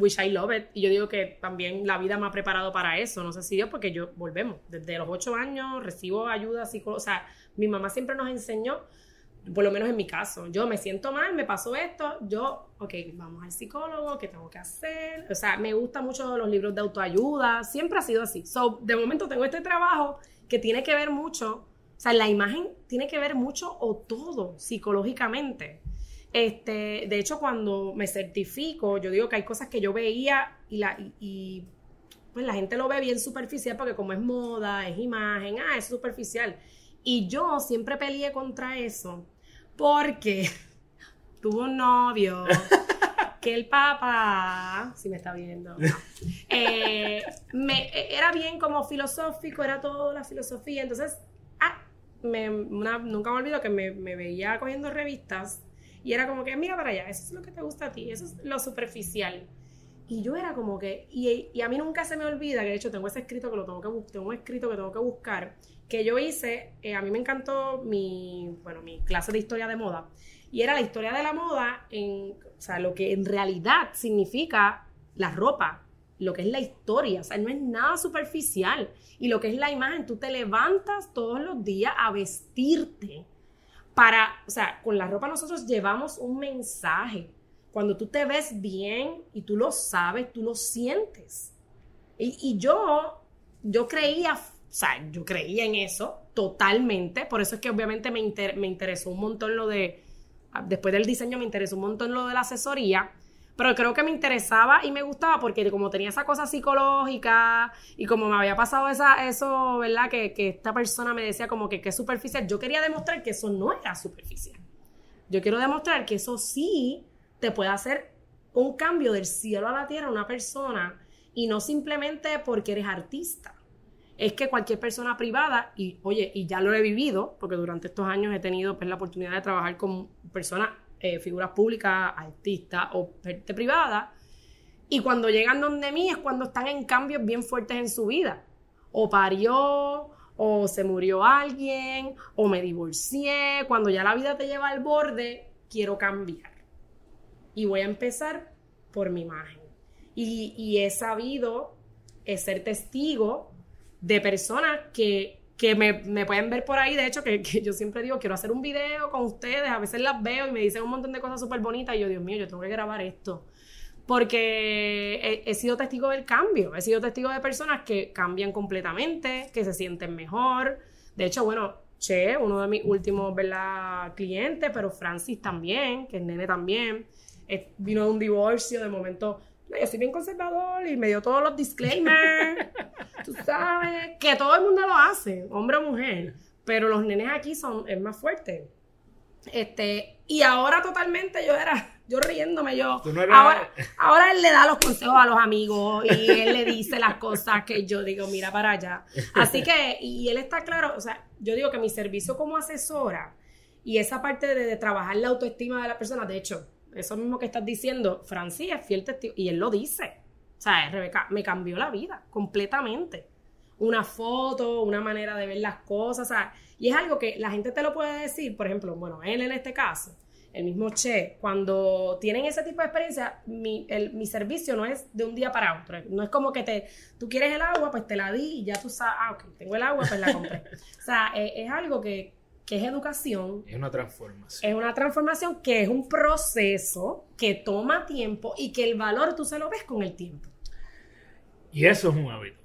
which I love it. Y yo digo que también la vida me ha preparado para eso. No sé si Dios, porque yo, volvemos, desde los ocho años recibo ayuda psicológica. O sea, mi mamá siempre nos enseñó por lo menos en mi caso, yo me siento mal, me pasó esto, yo, ok, vamos al psicólogo, ¿qué tengo que hacer? O sea, me gustan mucho los libros de autoayuda, siempre ha sido así. So, de momento tengo este trabajo que tiene que ver mucho, o sea, la imagen tiene que ver mucho o todo psicológicamente. Este, de hecho, cuando me certifico, yo digo que hay cosas que yo veía y la, y, pues la gente lo ve bien superficial porque como es moda, es imagen, ah, es superficial. Y yo siempre peleé contra eso porque tuvo un novio que el papá, si me está viendo, eh, me, era bien como filosófico, era toda la filosofía. Entonces, ah, me, nunca me olvido que me, me, veía cogiendo revistas y era como que, mira para allá, eso es lo que te gusta a ti, eso es lo superficial. Y yo era como que, y, y a mí nunca se me olvida, que de hecho tengo ese escrito que lo tengo que tengo un escrito que tengo que buscar, que yo hice, eh, a mí me encantó mi, bueno, mi clase de historia de moda. Y era la historia de la moda en, o sea, lo que en realidad significa la ropa, lo que es la historia, o sea, no es nada superficial. Y lo que es la imagen, tú te levantas todos los días a vestirte para, o sea, con la ropa nosotros llevamos un mensaje. Cuando tú te ves bien y tú lo sabes, tú lo sientes. Y, y yo, yo creía o sea, yo creía en eso totalmente. Por eso es que obviamente me, me interesó un montón lo de. Después del diseño me interesó un montón lo de la asesoría. Pero creo que me interesaba y me gustaba porque como tenía esa cosa psicológica y como me había pasado esa, eso, ¿verdad? Que, que esta persona me decía como que, es superficial. Yo quería demostrar que eso no era superficial. Yo quiero demostrar que eso sí te puede hacer un cambio del cielo a la tierra a una persona y no simplemente porque eres artista es que cualquier persona privada, y oye, y ya lo he vivido, porque durante estos años he tenido pues, la oportunidad de trabajar con personas, eh, figuras públicas, artistas o gente privada, y cuando llegan donde mí es cuando están en cambios bien fuertes en su vida. O parió, o se murió alguien, o me divorcié, cuando ya la vida te lleva al borde, quiero cambiar. Y voy a empezar por mi imagen. Y, y he sabido ser testigo de personas que, me, pueden ver por ahí. De hecho, que, yo siempre digo, quiero hacer un video con ustedes. A veces las veo y me dicen un montón de cosas súper bonitas. Y yo, Dios mío, yo tengo que grabar esto. Porque he, sido testigo del cambio. He sido testigo de personas que cambian completamente, que se sienten mejor. De hecho, bueno, Che, uno de mis últimos ¿verdad? clientes, pero Francis también, que es nene también. vino de un divorcio, de momento yo soy bien conservador y me dio todos los disclaimers. Tú sabes que todo el mundo lo hace, hombre o mujer, pero los nenes aquí son es más fuerte. Este, y ahora totalmente yo era, yo riéndome, yo. ahora, ahora él le da los consejos a los amigos y él le dice las cosas que yo digo, mira para allá. Así que, y él está claro, o sea, yo digo que mi servicio como asesora y esa parte de trabajar la autoestima de la persona, de hecho, eso mismo que estás diciendo, Francis es fiel testigo, y él lo dice. O sea, Rebeca, me cambió la vida completamente. Una foto, una manera de ver las cosas, o sea, y es algo que la gente te lo puede decir, por ejemplo, bueno, él en este caso, el mismo Che, cuando tienen ese tipo de experiencia, mi, mi servicio no es de un día para otro. No es como que te, tú quieres el agua, pues te la di y ya tú sabes, ah, ok, tengo el agua, pues la compré. o sea, es algo que, que es educación. Es una transformación. Es una transformación que es un proceso que toma tiempo y que el valor tú se lo ves con el tiempo. Y eso es un hábito.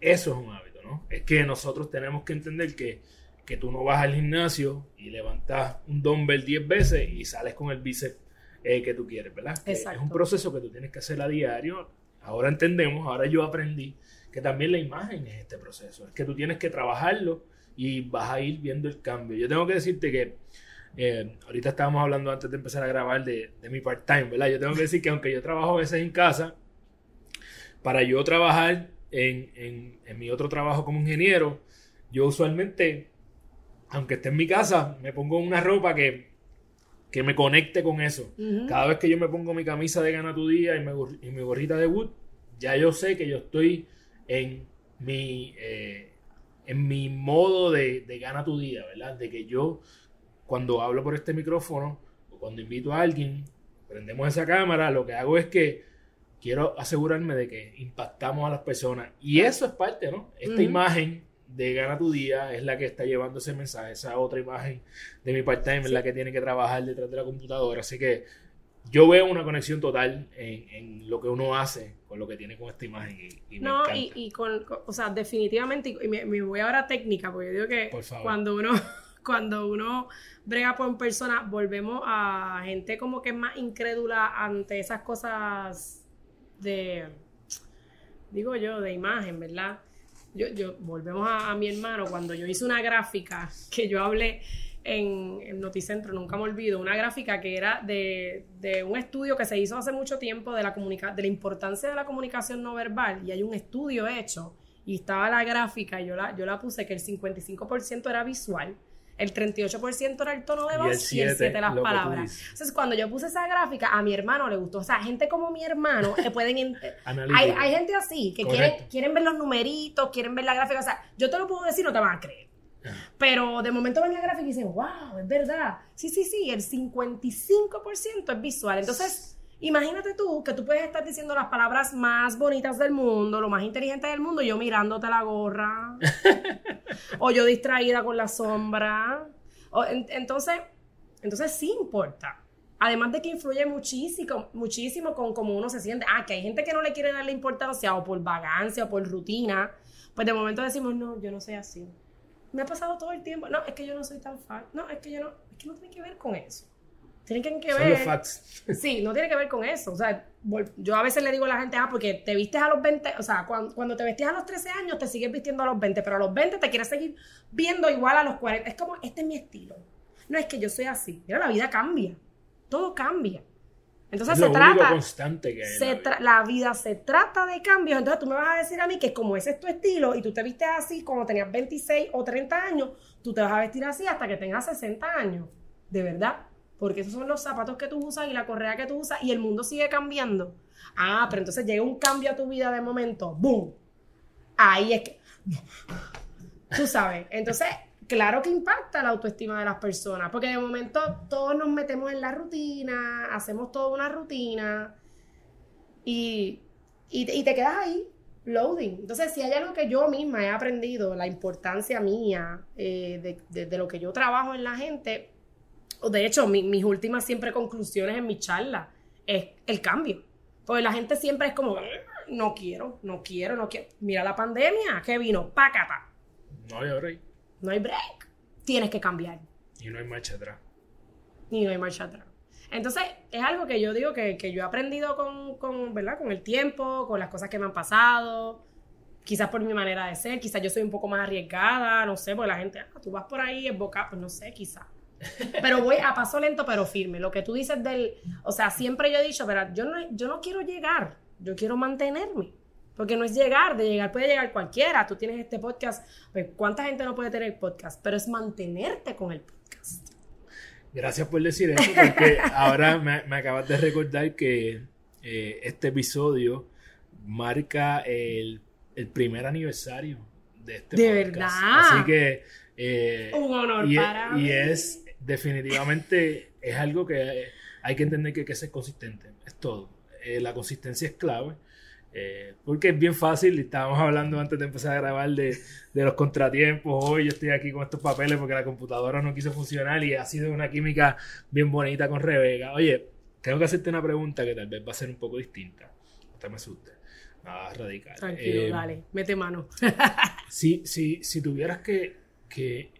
Eso es un hábito, ¿no? Es que nosotros tenemos que entender que, que tú no vas al gimnasio y levantas un dumbbell 10 veces y sales con el bíceps eh, que tú quieres, ¿verdad? Es un proceso que tú tienes que hacer a diario. Ahora entendemos, ahora yo aprendí que también la imagen es este proceso. Es que tú tienes que trabajarlo y vas a ir viendo el cambio. Yo tengo que decirte que eh, ahorita estábamos hablando antes de empezar a grabar de, de mi part-time, ¿verdad? Yo tengo que decir que aunque yo trabajo a veces en casa, para yo trabajar en, en, en mi otro trabajo como ingeniero, yo usualmente, aunque esté en mi casa, me pongo una ropa que que me conecte con eso. Cada vez que yo me pongo mi camisa de gana tu día y, mi gorrita de wood, ya yo sé que yo estoy en mi, eh, en mi modo de, de, gana tu día, ¿verdad? De que yo, cuando hablo por este micrófono, o cuando invito a alguien, prendemos esa cámara, lo que hago es que quiero asegurarme de que impactamos a las personas. Y eso es parte, ¿no? Esta imagen de Gana tu Día es la que está llevando ese mensaje. Esa otra imagen de mi part-time es la que tiene que trabajar detrás de la computadora. Así que yo veo una conexión total en, lo que uno hace con lo que tiene con esta imagen. Y, no, y, con, o sea, definitivamente, y me, voy ahora a técnica, porque yo digo que cuando uno cuando uno brega por persona, volvemos a gente como que es más incrédula ante esas cosas de, digo yo, de imagen, ¿verdad? yo, yo volvemos a, mi hermano, cuando yo hice una gráfica que yo hablé en, Noticentro, nunca me olvido, una gráfica que era de, de un estudio que se hizo hace mucho tiempo de la, de la importancia de la comunicación no verbal, y hay un estudio hecho, y estaba la gráfica, y yo la, yo la puse que el 55% era visual, el 38% era el tono de voz y el 7% las palabras. Entonces, cuando yo puse esa gráfica, a mi hermano le gustó. O sea, gente como mi hermano que pueden... hay, hay, gente así, que quieren, quieren ver los numeritos, quieren ver la gráfica. O sea, yo te lo puedo decir, no te van a creer. Pero de momento ven la gráfica y dicen, wow, es verdad. Sí, sí, sí, el 55% es visual. Entonces Imagínate tú que tú puedes estar diciendo las palabras más bonitas del mundo, lo más inteligente del mundo, yo mirándote la gorra, o yo distraída con la sombra. entonces, entonces sí importa. Además de que influye muchísimo, muchísimo con cómo uno se siente. Ah, que hay gente que no le quiere darle importancia o por vagancia o por rutina. Pues de momento decimos, no, yo no soy así. Me ha pasado todo el tiempo. No, es que yo no soy tan fan. No, es que yo no, es que no tiene que ver con eso. Tienen que ver. facts. Sí, no tiene que ver con eso. O sea, yo a veces le digo a la gente, ah, porque te vistes a los 20, o sea, cuando, te vestías a los 13 años, te sigues vistiendo a los 20, pero a los 20 te quieres seguir viendo igual a los 40. Es como, este es mi estilo. No es que yo soy así. Mira, la vida cambia. Todo cambia. Entonces se trata. constante que la, vida. la vida se trata de cambios. Entonces tú me vas a decir a mí que como ese es tu estilo y tú te vistes así cuando tenías 26 o 30 años, tú te vas a vestir así hasta que tengas 60 años. De verdad porque esos son los zapatos que tú usas y la correa que tú usas y el mundo sigue cambiando. Ah, pero entonces llega un cambio a tu vida de momento, ¡boom! Ahí es que... Tú sabes, entonces, claro que impacta la autoestima de las personas, porque de momento todos nos metemos en la rutina, hacemos toda una rutina y, y, te quedas ahí, loading. Entonces, si hay algo que yo misma he aprendido, la importancia mía eh, de, de, lo que yo trabajo en la gente, o de hecho, mis últimas siempre conclusiones en mi charla es el cambio. Porque la gente siempre es como, no quiero, no quiero, no quiero. Mira la pandemia, que vino, pácata. No hay break. No hay break. Tienes que cambiar. Y no hay marcha atrás. Y no hay marcha atrás. Entonces, es algo que yo digo que, yo he aprendido con, con, ¿verdad? con el tiempo, con las cosas que me han pasado, quizás por mi manera de ser, quizás yo soy un poco más arriesgada, no sé, porque la gente, ah, tú vas por ahí es boca, pues no sé, quizás. Pero voy a paso lento pero firme. Lo que tú dices del, o sea, siempre yo he dicho, pero yo no, yo no quiero llegar, yo quiero mantenerme. Porque no es llegar, de llegar puede llegar cualquiera. Tú tienes este podcast, pues, ¿cuánta gente no puede tener podcast? Pero es mantenerte con el podcast. Gracias por decir eso, porque ahora me, acabas de recordar que eh, este episodio marca el, primer aniversario de este podcast. De verdad. Así que. Eh, Un honor para mí. Y es definitivamente es algo que hay que entender que hay que ser consistente. Es todo. Eh, la consistencia es clave. Eh, porque es bien fácil, estábamos hablando antes de empezar a grabar de, los contratiempos. Hoy yo estoy aquí con estos papeles porque la computadora no quiso funcionar y ha sido una química bien bonita con Rebeca. Oye, tengo que hacerte una pregunta que tal vez va a ser un poco distinta. No te me asustes. Nada radical. Tranquilo, eh, dale, mete mano. si, si, si tuvieras que, que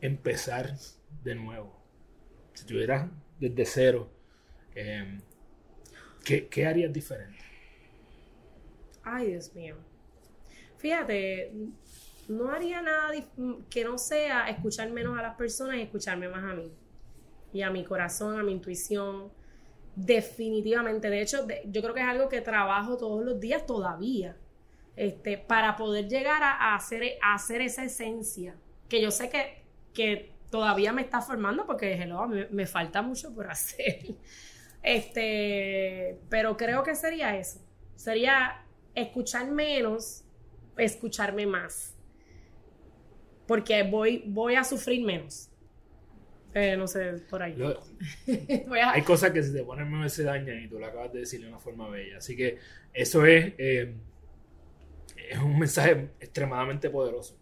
empezar de nuevo, si tuvieras desde cero, em, ¿qué, ¿qué, harías diferente? Ay, Dios mío. Fíjate, no haría nada que no sea escuchar menos a las personas y escucharme más a mí. Y a mi corazón, a mi intuición. Definitivamente. De hecho, yo creo que es algo que trabajo todos los días todavía. Este, para poder llegar a, hacer, hacer esa esencia. Que yo sé que, que todavía me está formando porque hello, me, me falta mucho por hacer. Este, pero creo que sería eso. Sería escuchar menos, escucharme más. Porque voy, voy a sufrir menos. Eh, no sé, por ahí. Hay cosas que se te ponen menos se dañan y tú lo acabas de decir de una forma bella. Así que eso es, eh, es un mensaje extremadamente poderoso.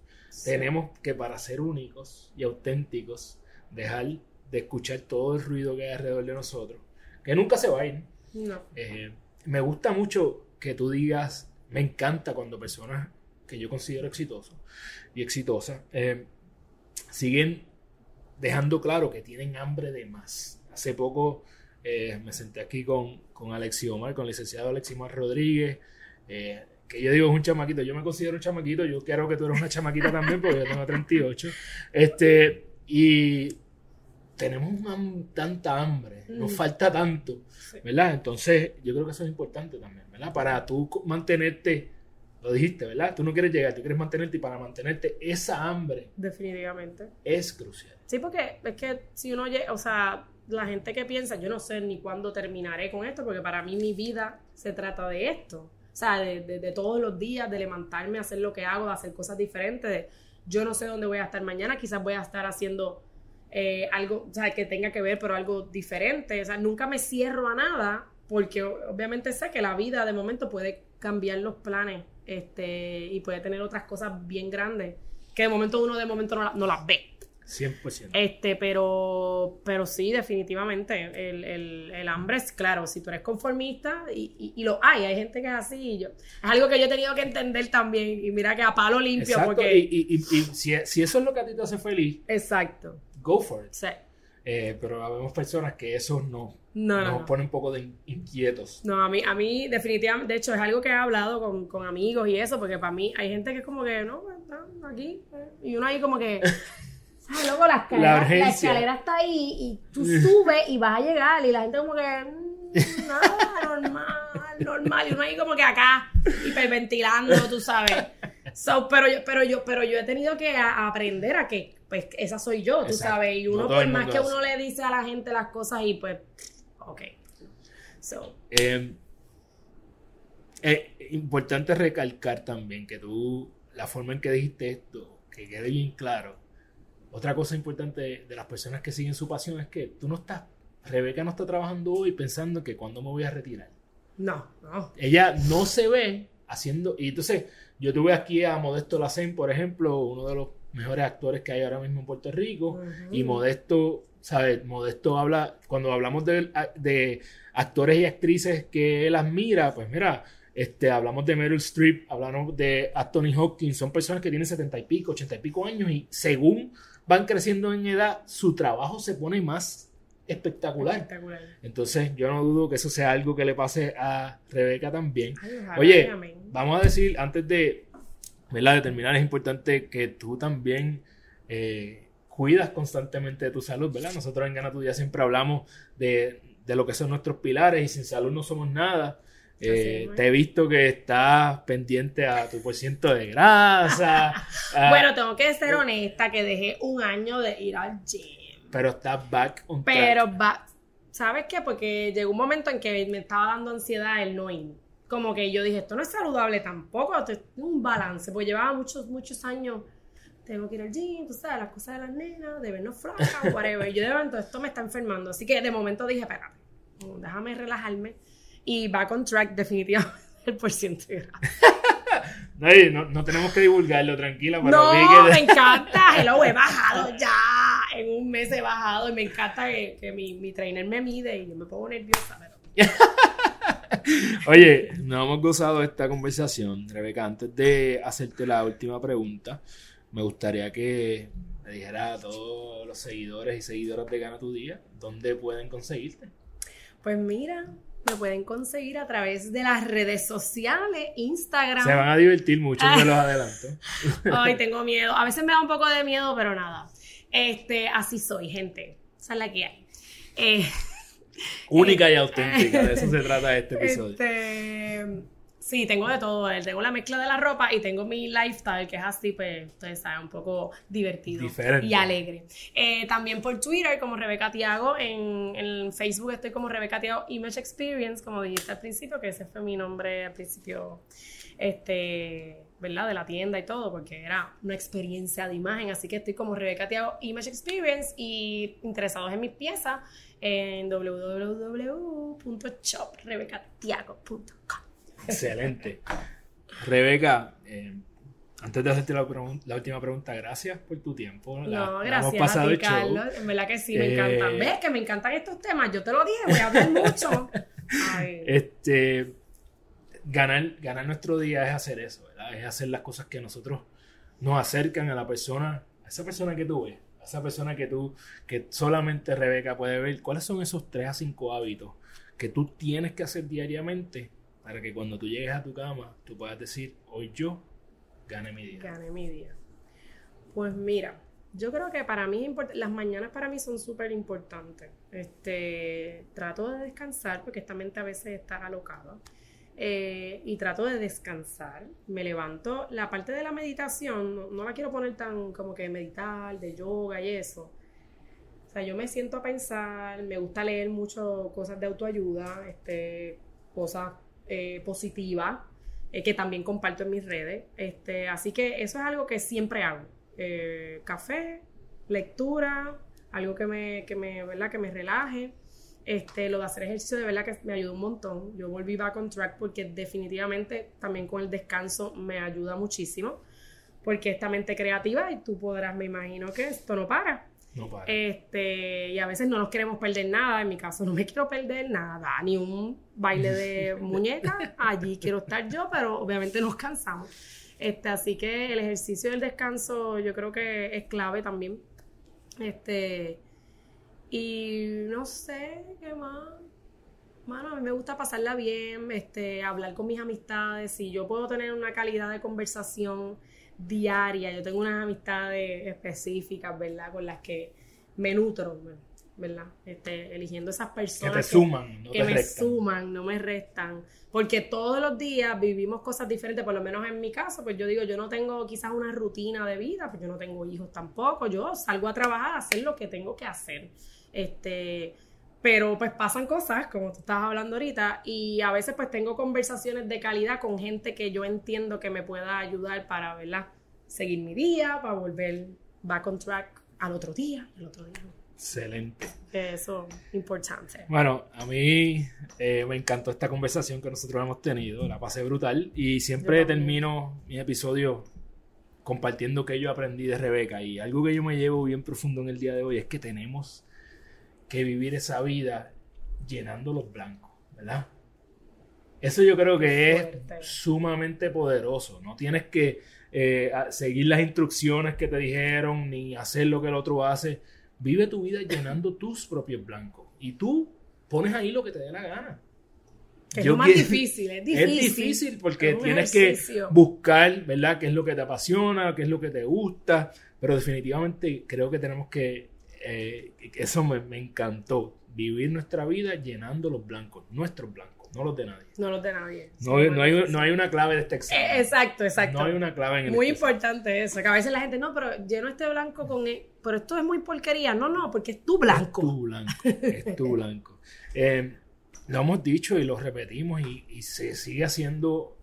Tenemos que para ser únicos y auténticos dejar de escuchar todo el ruido que hay alrededor de nosotros, que nunca se va a ir. No. Eh, me gusta mucho que tú digas, me encanta cuando personas que yo considero exitosos y exitosas eh, siguen dejando claro que tienen hambre de más. Hace poco eh, me senté aquí con, con Omar, con el licenciado Omar Rodríguez, eh, que yo digo es un chamaquito, yo me considero un chamaquito, yo quiero que tú eres una chamaquita también, porque yo tengo 38. Este, y tenemos tanta hambre, nos mm. falta tanto, ¿verdad? Entonces, yo creo que eso es importante también, ¿verdad? Para tú mantenerte, lo dijiste, ¿verdad? Tú no quieres llegar, tú quieres mantenerte y para mantenerte esa hambre. Definitivamente. Es crucial. Sí, porque es que si uno llega, o sea, la gente que piensa, yo no sé ni cuándo terminaré con esto, porque para mí mi vida se trata de esto. O sea, de, de, todos los días, de levantarme, hacer lo que hago, de hacer cosas diferentes. De, yo no sé dónde voy a estar mañana, quizás voy a estar haciendo eh, algo, o sea, que tenga que ver, pero algo diferente. O sea, nunca me cierro a nada, porque obviamente sé que la vida de momento puede cambiar los planes este, y puede tener otras cosas bien grandes que de momento uno de momento no, no las ve. 100%. Este, pero, pero sí, definitivamente. El, hambre es claro, si tú eres conformista, y, lo hay, hay gente que es así. Y yo, es algo que yo he tenido que entender también. Y mira que a palo limpio. porque... Y, si, si, eso es lo que a ti te hace feliz, exacto. Go for it. Sí. Eh, pero habemos personas que eso no, no, nos pone un poco de inquietos. No, a mí, a mí definitivamente, de hecho es algo que he hablado con, con amigos y eso, porque para mí hay gente que es como que, no, está aquí, eh", y uno ahí como que... Ah, luego la escalera, la, escalera está ahí y tú subes y vas a llegar y la gente como que mm, nada, normal, normal y uno ahí como que acá hiperventilando, tú sabes. pero yo, pero yo, pero yo he tenido que aprender a que pues esa soy yo, tú sabes, y uno por más que uno le dice a la gente las cosas y pues ok. So. Es importante recalcar también que tú, la forma en que dijiste esto, que quede bien claro, otra cosa importante de, las personas que siguen su pasión es que tú no estás, Rebeca no está trabajando hoy pensando que cuando me voy a retirar. No, no. Ella no se ve haciendo, y entonces yo tuve aquí a Modesto Lacen, por ejemplo, uno de los mejores actores que hay ahora mismo en Puerto Rico, y Modesto, ¿sabes? Modesto habla, cuando hablamos de, de actores y actrices que él admira, pues mira, este, hablamos de Meryl Streep, hablamos de Anthony Hopkins, son personas que tienen setenta y pico, ochenta y pico años y según van creciendo en edad, su trabajo se pone más espectacular. Entonces, yo no dudo que eso sea algo que le pase a Rebeca también. Oye, vamos a decir, antes de, ¿verdad? de terminar, es importante que tú también eh, cuidas constantemente de tu salud, ¿verdad? Nosotros en Gana Tu Día siempre hablamos de, de lo que son nuestros pilares y sin salud no somos nada. Eh, te he visto que estás pendiente a tu porciento de grasa. bueno, tengo que ser honesta que dejé un año de ir al gym. Pero estás back on Pero ¿sabes qué? Porque llegó un momento en que me estaba dando ansiedad el no ir. Como que yo dije, esto no es saludable tampoco, esto es un balance. Pues llevaba muchos, muchos años tengo que ir al gym, tú sabes, las cosas de las nenas, de vernos flacas, whatever. yo de momento esto me está enfermando. Así que de momento dije, espérate, déjame relajarme y back on track definitivamente el porcentaje no, no, tenemos que divulgarlo, tranquila. no, me encanta. Hello, he bajado ya. En un mes he bajado y me encanta que, mi, mi, trainer me mide y yo me pongo nerviosa. Pero... Oye, nos hemos gozado de esta conversación. Rebeca, antes de hacerte la última pregunta, me gustaría que me dijera a todos los seguidores y seguidoras de Gana Tu Día dónde pueden conseguirte. Pues mira, me pueden conseguir a través de las redes sociales, Instagram. Se van a divertir mucho, me los adelanto. Ay, tengo miedo. A veces me da un poco de miedo, pero nada. Este, así soy, gente. Esa es la que hay. Eh, Única y auténtica, de eso se trata este episodio. Este, Sí, tengo de todo. Tengo la mezcla de la ropa y tengo mi lifestyle, que es así, pues, ustedes saben, un poco divertido y alegre. Eh, también por Twitter, como Rebeca Tiago. En, Facebook estoy como Rebeca Tiago Image Experience, como dijiste al principio, que ese fue mi nombre al principio, este, ¿verdad? De la tienda y todo, porque era una experiencia de imagen. Así que estoy como Rebeca Tiago Image Experience y interesados en mis piezas en www.shoprebecatiago.com. Excelente. Rebeca, eh, antes de hacerte la, última pregunta, gracias por tu tiempo. no, gracias a ti, Carlos. En verdad que sí, me encantan. Eh, ¿Ves que me encantan estos temas? Yo te lo dije, voy a hablar mucho. Este, ganar, ganar nuestro día es hacer eso, ¿verdad? Es hacer las cosas que nosotros nos acercan a la persona, a esa persona que tú ves, a esa persona que tú, que solamente Rebeca puede ver. ¿Cuáles son esos tres a cinco hábitos que tú tienes que hacer diariamente para que cuando tú llegues a tu cama, tú puedas decir, hoy yo gané mi día. Gané mi día. Pues mira, yo creo que para mí las mañanas para mí son súper importantes. Este, trato de descansar porque esta mente a veces está alocada. Eh, y trato de descansar. Me levanto. La parte de la meditación no, la quiero poner tan como que meditar, de yoga y eso. O sea, yo me siento a pensar, me gusta leer mucho cosas de autoayuda, este, cosas eh, positiva eh, que también comparto en mis redes. Este, así que eso es algo que siempre hago. Café, lectura, algo que me, que me, ¿verdad? que me relaje. Este, lo de hacer ejercicio de verdad que me ayuda un montón. Yo volví back on track porque definitivamente también con el descanso me ayuda muchísimo. Porque esta mente creativa y tú podrás, me imagino que esto no para. Este, y a veces no nos queremos perder nada. En mi caso, no me quiero perder nada, ni un baile de muñeca. Allí quiero estar yo, pero obviamente nos cansamos. Este, así que el ejercicio del descanso yo creo que es clave también. Este, y no sé qué más. Bueno, a mí me gusta pasarla bien, este, hablar con mis amistades. Si yo puedo tener una calidad de conversación diaria. Yo tengo unas amistades específicas, ¿verdad? Con las que me nutro, ¿verdad? Este, eligiendo esas personas que te suman, no que me suman, no me restan. Porque todos los días vivimos cosas diferentes, por lo menos en mi caso, pues yo digo, yo no tengo quizás una rutina de vida, pues yo no tengo hijos tampoco, yo salgo a trabajar, a hacer lo que tengo que hacer. Este, pero pues pasan cosas, como tú estabas hablando ahorita, y a veces pues tengo conversaciones de calidad con gente que yo entiendo que me pueda ayudar para, ¿verdad? Seguir mi día, para volver back on track al otro día, al otro día. Excelente. Eso, importante. Bueno, a mí eh, me encantó esta conversación que nosotros hemos tenido, la pasé brutal y siempre termino mi episodio compartiendo que yo aprendí de Rebeca y algo que yo me llevo bien profundo en el día de hoy es que tenemos que vivir esa vida llenando los blancos, ¿verdad? Eso yo creo que es sumamente poderoso. No tienes que eh, seguir las instrucciones que te dijeron ni hacer lo que el otro hace. Vive tu vida llenando tus propios blancos. Y tú pones ahí lo que te dé la gana. Es lo más difícil, es difícil. Es difícil porque tienes que buscar, ¿verdad?, qué es lo que te apasiona, qué es lo que te gusta. Pero definitivamente creo que tenemos que eh, eso me, encantó. Vivir nuestra vida llenando los blancos, nuestros blancos, no los de nadie. No los de nadie. No, hay, una clave de este examen. Eh, exacto, exacto. No hay una clave en el Muy importante eso, que a veces la gente, no, pero lleno este blanco con... pero esto es muy porquería. No, no, porque es tu blanco. Es tu blanco, es tu blanco. Eh, lo hemos dicho y lo repetimos y, se sigue haciendo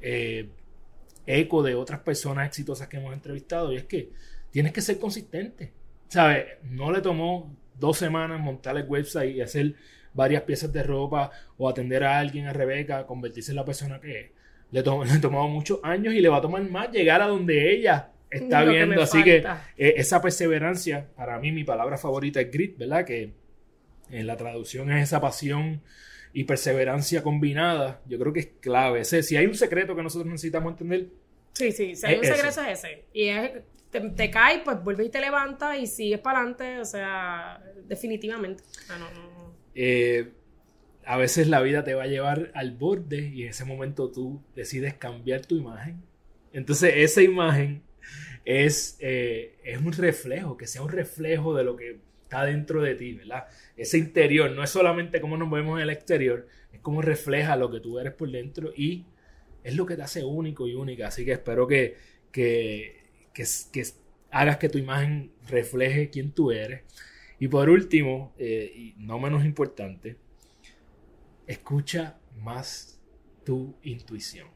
eco de otras personas exitosas que hemos entrevistado y es que tienes que ser consistente ¿sabes? No le tomó dos semanas montar el website y hacer varias piezas de ropa o atender a alguien, a Rebeca, convertirse en la persona que es. Le, tomó, le tomó muchos años y le va a tomar más llegar a donde ella está viendo. Así que eh, esa perseverancia, para mí mi palabra favorita es grit, ¿verdad? Que en la traducción es esa pasión y perseverancia combinada. Yo creo que es clave. Ese, si hay un secreto que nosotros necesitamos entender. Sí, sí, si hay un secreto es ese. Y es te, caes, pues vuelves y te levantas y sigues para adelante, o sea, definitivamente. Eh, a veces la vida te va a llevar al borde y en ese momento tú decides cambiar tu imagen. Entonces esa imagen es, eh, es un reflejo, que sea un reflejo de lo que está dentro de ti, ¿verdad? Ese interior no es solamente cómo nos vemos en el exterior, es cómo refleja lo que tú eres por dentro y es lo que te hace único y única. Así que espero que, que, que, hagas que tu imagen refleje quién tú eres. Y por último, eh, y no menos importante, escucha más tu intuición.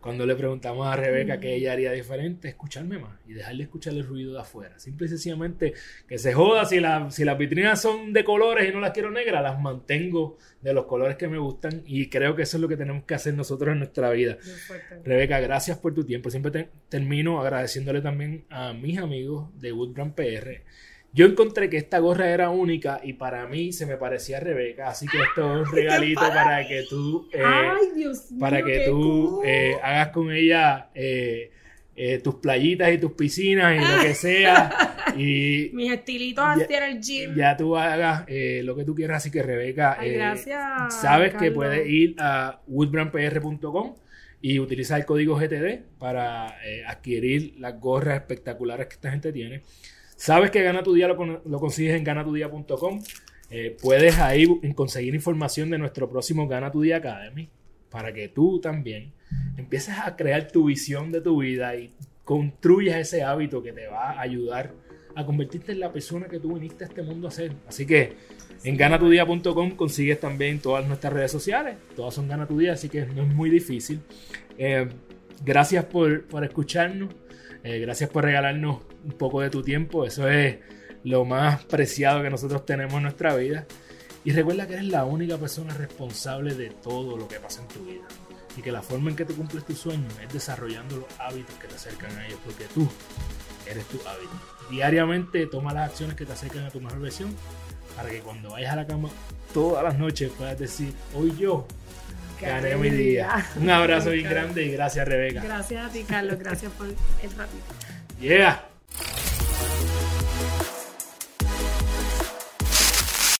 Cuando le preguntamos a Rebeca qué ella haría diferente, escucharme más y dejarle escuchar el ruido de afuera. Simple y sencillamente que se joda si, si las vitrinas son de colores y no las quiero negras, las mantengo de los colores que me gustan y creo que eso es lo que tenemos que hacer nosotros en nuestra vida. Rebeca, gracias por tu tiempo. Siempre termino agradeciéndole también a mis amigos de Woodbrand PR yo encontré que esta gorra era única y para mí se me parecía a Rebeca, así que esto es un regalito para que tú, eh, para que tú eh, hagas con ella eh, tus playitas y tus piscinas y lo que sea. Y Mis estilitos en el gym. Ya tú hagas lo que tú quieras, así que Rebeca, sabes que puedes ir a woodbrandpr.com y utilizar el código GTD para adquirir las gorras espectaculares que esta gente tiene. Sabes que Gana tu Día lo, consigues en ganatudía.com. Eh, puedes ahí conseguir información de nuestro próximo Gana tu Día Academy para que tú también empieces a crear tu visión de tu vida y construyas ese hábito que te va a ayudar a convertirte en la persona que tú viniste a este mundo a ser. Así que en ganatudía.com consigues también todas nuestras redes sociales. Todas son Gana tu Día, así que no es muy difícil. Eh, gracias por, por escucharnos. Eh, gracias por regalarnos un poco de tu tiempo. Eso es lo más preciado que nosotros tenemos en nuestra vida. Y recuerda que eres la única persona responsable de todo lo que pasa en tu vida. Y que la forma en que tú cumples tus sueños es desarrollando los hábitos que te acercan a ellos. Porque tú eres tu hábito. Diariamente toma las acciones que te acercan a tu mejor versión. Para que cuando vayas a la cama todas las noches puedas decir, hoy yo gané mi día. Un abrazo bien grande y gracias Rebeca. Gracias a ti Carlos, gracias por el ratito. Yeah.